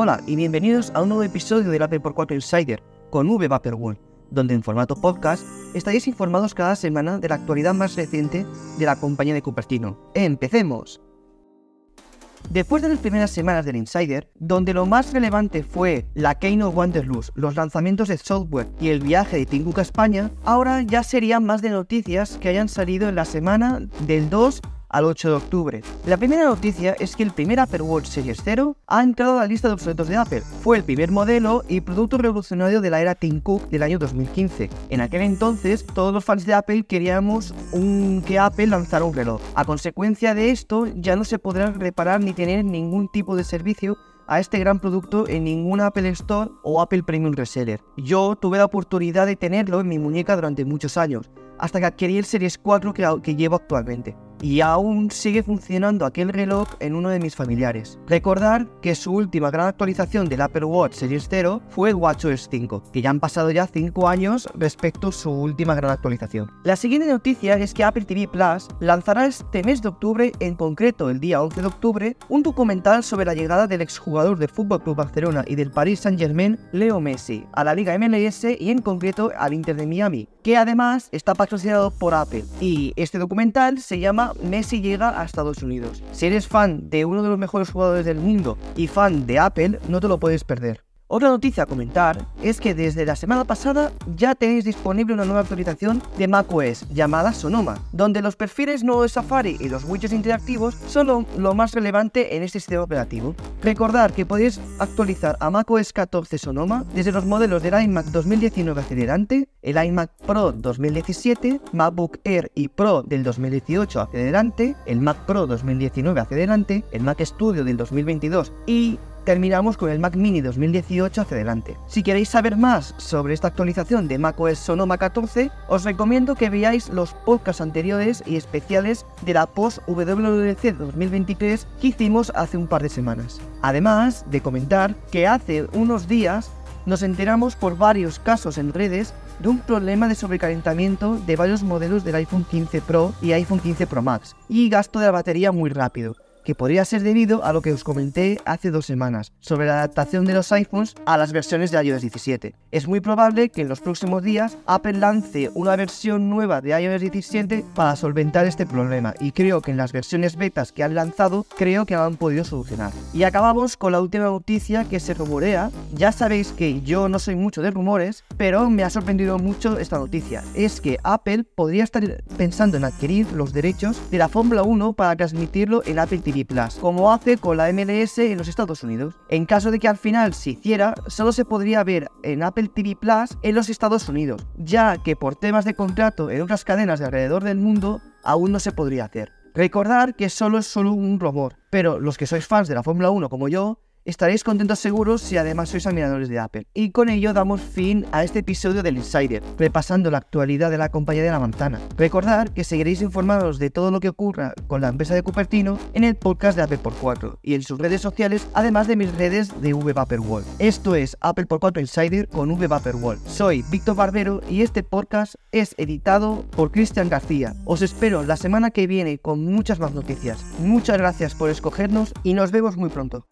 Hola y bienvenidos a un nuevo episodio del Apple por 4 Insider con V donde en formato podcast estaréis informados cada semana de la actualidad más reciente de la compañía de Cupertino. ¡Empecemos! Después de las primeras semanas del Insider, donde lo más relevante fue la Keynote Wanderlust, los lanzamientos de software y el viaje de Tim a España, ahora ya serían más de noticias que hayan salido en la semana del 2 al 8 de octubre. La primera noticia es que el primer Apple Watch Series 0 ha entrado a la lista de obsoletos de Apple. Fue el primer modelo y producto revolucionario de la era Tim Cook del año 2015. En aquel entonces, todos los fans de Apple queríamos un, que Apple lanzara un reloj. A consecuencia de esto, ya no se podrá reparar ni tener ningún tipo de servicio a este gran producto en ningún Apple Store o Apple Premium Reseller. Yo tuve la oportunidad de tenerlo en mi muñeca durante muchos años, hasta que adquirí el Series 4 que llevo actualmente y aún sigue funcionando aquel reloj en uno de mis familiares. Recordar que su última gran actualización del Apple Watch Series 0 fue el WatchOS 5, que ya han pasado ya 5 años respecto a su última gran actualización. La siguiente noticia es que Apple TV Plus lanzará este mes de octubre, en concreto el día 11 de octubre, un documental sobre la llegada del exjugador del Fútbol Club Barcelona y del Paris Saint-Germain, Leo Messi, a la Liga MLS y en concreto al Inter de Miami, que además está patrocinado por Apple. Y este documental se llama Messi llega a Estados Unidos. Si eres fan de uno de los mejores jugadores del mundo y fan de Apple, no te lo puedes perder. Otra noticia a comentar es que desde la semana pasada ya tenéis disponible una nueva actualización de macOS llamada Sonoma, donde los perfiles nuevos de Safari y los widgets interactivos son lo, más relevante en este sistema operativo. Recordad que podéis actualizar a macOS 14 Sonoma desde los modelos del iMac 2019 hacia adelante, el iMac Pro 2017, MacBook Air y Pro del 2018 hacia adelante, el Mac Pro 2019 hacia adelante, el Mac Studio del 2022 y terminamos con el Mac Mini 2018 hacia adelante. Si queréis saber más sobre esta actualización de macOS Sonoma 14, os recomiendo que veáis los podcasts anteriores y especiales de la post WWDC 2023 que hicimos hace un par de semanas. Además de comentar que hace unos días nos enteramos por varios casos en redes de un problema de sobrecalentamiento de varios modelos del iPhone 15 Pro y iPhone 15 Pro Max y gasto de la batería muy rápido que podría ser debido a lo que os comenté hace dos semanas sobre la adaptación de los iPhones a las versiones de iOS 17. Es muy probable que en los próximos días Apple lance una versión nueva de iOS 17 para solventar este problema y creo que en las versiones betas que han lanzado creo que han podido solucionar. Y acabamos con la última noticia que se rumorea. Ya sabéis que yo no soy mucho de rumores, pero me ha sorprendido mucho esta noticia. Es que Apple podría estar pensando en adquirir los derechos de la Fórmula 1 para transmitirlo en Apple TV Plus, como hace con la MLS en los Estados Unidos. En caso de que al final se hiciera, solo se podría ver en Apple TV Plus en los Estados Unidos, ya que por temas de contrato en otras cadenas de alrededor del mundo aún no se podría hacer. Recordar que solo es solo un rumor, pero los que sois fans de la Fórmula 1 como yo, estaréis contentos seguros si además sois admiradores de Apple. Y con ello damos fin a este episodio del Insider, repasando la actualidad de la compañía de la manzana. Recordad que seguiréis informados de todo lo que ocurra con la empresa de Cupertino en el podcast de Apple por 4 y en sus redes sociales, además de mis redes de V World. Esto es Apple por 4 Insider con V World. Soy Víctor Barbero y este podcast es editado por Cristian García. Os espero la semana que viene con muchas más noticias. Muchas gracias por escogernos y nos vemos muy pronto.